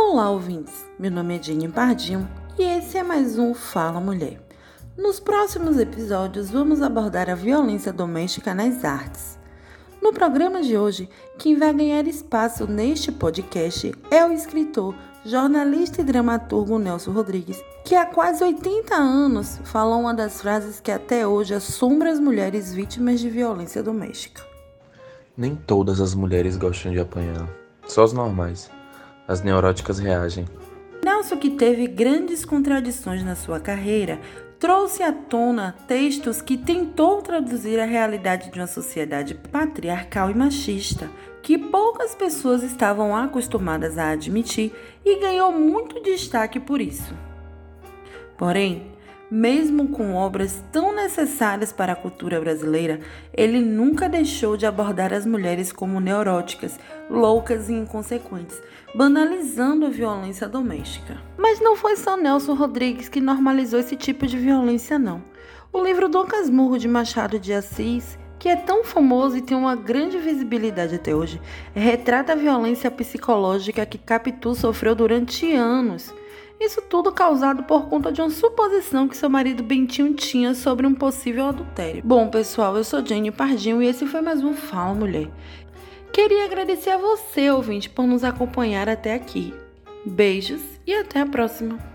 Olá, ouvintes! Meu nome é Jenny Pardinho e esse é mais um Fala Mulher. Nos próximos episódios, vamos abordar a violência doméstica nas artes. No programa de hoje, quem vai ganhar espaço neste podcast é o escritor, jornalista e dramaturgo Nelson Rodrigues, que há quase 80 anos fala uma das frases que até hoje assombra as mulheres vítimas de violência doméstica. Nem todas as mulheres gostam de apanhar, só as normais. As neuróticas reagem. Nelson, que teve grandes contradições na sua carreira, trouxe à tona textos que tentou traduzir a realidade de uma sociedade patriarcal e machista, que poucas pessoas estavam acostumadas a admitir e ganhou muito destaque por isso. Porém, mesmo com obras tão necessárias para a cultura brasileira, ele nunca deixou de abordar as mulheres como neuróticas, loucas e inconsequentes, banalizando a violência doméstica. Mas não foi só Nelson Rodrigues que normalizou esse tipo de violência, não. O livro Dom Casmurro de Machado de Assis que é tão famoso e tem uma grande visibilidade até hoje, retrata a violência psicológica que Capitu sofreu durante anos isso tudo causado por conta de uma suposição que seu marido Bentinho tinha sobre um possível adultério. Bom, pessoal, eu sou Jenny Pardinho e esse foi mais um Fala Mulher. Queria agradecer a você, ouvinte, por nos acompanhar até aqui. Beijos e até a próxima!